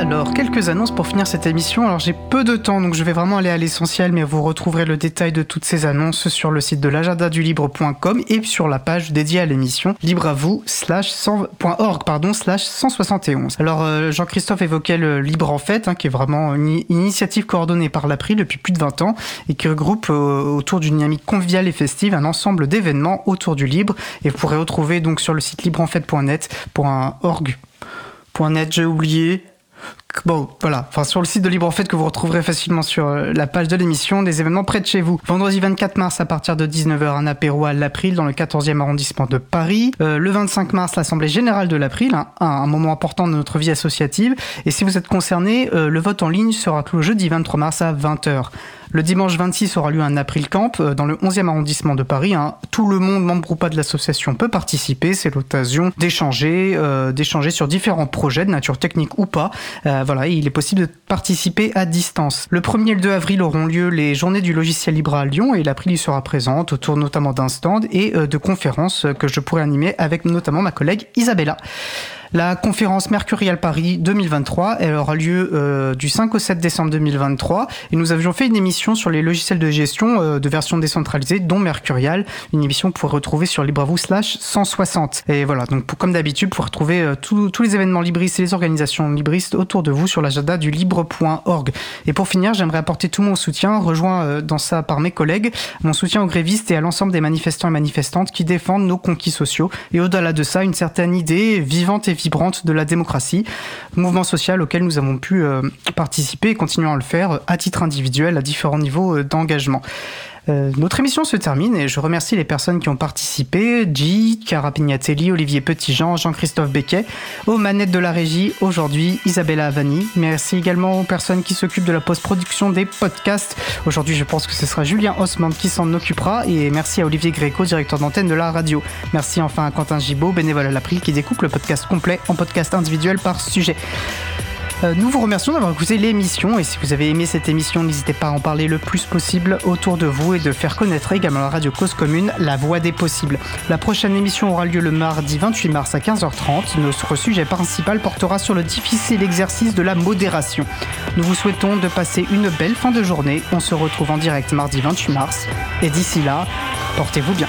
Alors, quelques annonces pour finir cette émission. Alors, j'ai peu de temps, donc je vais vraiment aller à l'essentiel, mais vous retrouverez le détail de toutes ces annonces sur le site de l'agendadulibre.com et sur la page dédiée à l'émission libre à vous slash pardon slash 171. Alors, euh, Jean-Christophe évoquait le Libre en Fête, hein, qui est vraiment une initiative coordonnée par l'April depuis plus de 20 ans et qui regroupe euh, autour d'une dynamique conviviale et festive un ensemble d'événements autour du libre. Et vous pourrez retrouver donc sur le site libreenfête.net pour j'ai oublié. Bon, voilà. Enfin, sur le site de Libre en Fait que vous retrouverez facilement sur euh, la page de l'émission, des événements près de chez vous. Vendredi 24 mars à partir de 19h, un apéro à l'April dans le 14e arrondissement de Paris. Euh, le 25 mars, l'Assemblée Générale de l'April, un, moment important de notre vie associative. Et si vous êtes concerné, euh, le vote en ligne sera clos jeudi 23 mars à 20h. Le dimanche 26 aura lieu un April Camp euh, dans le 11e arrondissement de Paris. Hein. Tout le monde, membre ou pas de l'association, peut participer. C'est l'occasion d'échanger, euh, d'échanger sur différents projets de nature technique ou pas. Euh, voilà, il est possible de participer à distance. Le 1er et le 2 avril auront lieu les journées du logiciel libre à Lyon et l'April y sera présente autour notamment d'un stand et de conférences que je pourrai animer avec notamment ma collègue Isabella. La conférence Mercurial Paris 2023, elle aura lieu euh, du 5 au 7 décembre 2023 et nous avions fait une émission sur les logiciels de gestion euh, de version décentralisée, dont Mercurial, une émission que vous pourrez retrouver sur LibreVou slash 160. Et voilà, donc comme d'habitude, pour retrouver euh, tous les événements libristes et les organisations libristes autour de vous sur l'agenda du libre.org. Et pour finir, j'aimerais apporter tout mon soutien, rejoint dans ça par mes collègues, mon soutien aux grévistes et à l'ensemble des manifestants et manifestantes qui défendent nos conquis sociaux et au-delà de ça, une certaine idée vivante et vibrante de la démocratie, mouvement social auquel nous avons pu euh, participer et continuons à le faire à titre individuel à différents niveaux euh, d'engagement. Euh, notre émission se termine et je remercie les personnes qui ont participé, G, Cara Pignatelli, Olivier Petitjean, Jean-Christophe Becquet, aux manettes de la régie, aujourd'hui Isabella Avani. Merci également aux personnes qui s'occupent de la post-production des podcasts. Aujourd'hui, je pense que ce sera Julien Osman qui s'en occupera et merci à Olivier Gréco, directeur d'antenne de la radio. Merci enfin à Quentin Gibaud, bénévole à l'April, qui découpe le podcast complet en podcast individuel par sujet. Euh, nous vous remercions d'avoir écouté l'émission et si vous avez aimé cette émission, n'hésitez pas à en parler le plus possible autour de vous et de faire connaître également la radio Cause Commune la voix des possibles. La prochaine émission aura lieu le mardi 28 mars à 15h30. Notre sujet principal portera sur le difficile exercice de la modération. Nous vous souhaitons de passer une belle fin de journée. On se retrouve en direct mardi 28 mars et d'ici là, portez-vous bien.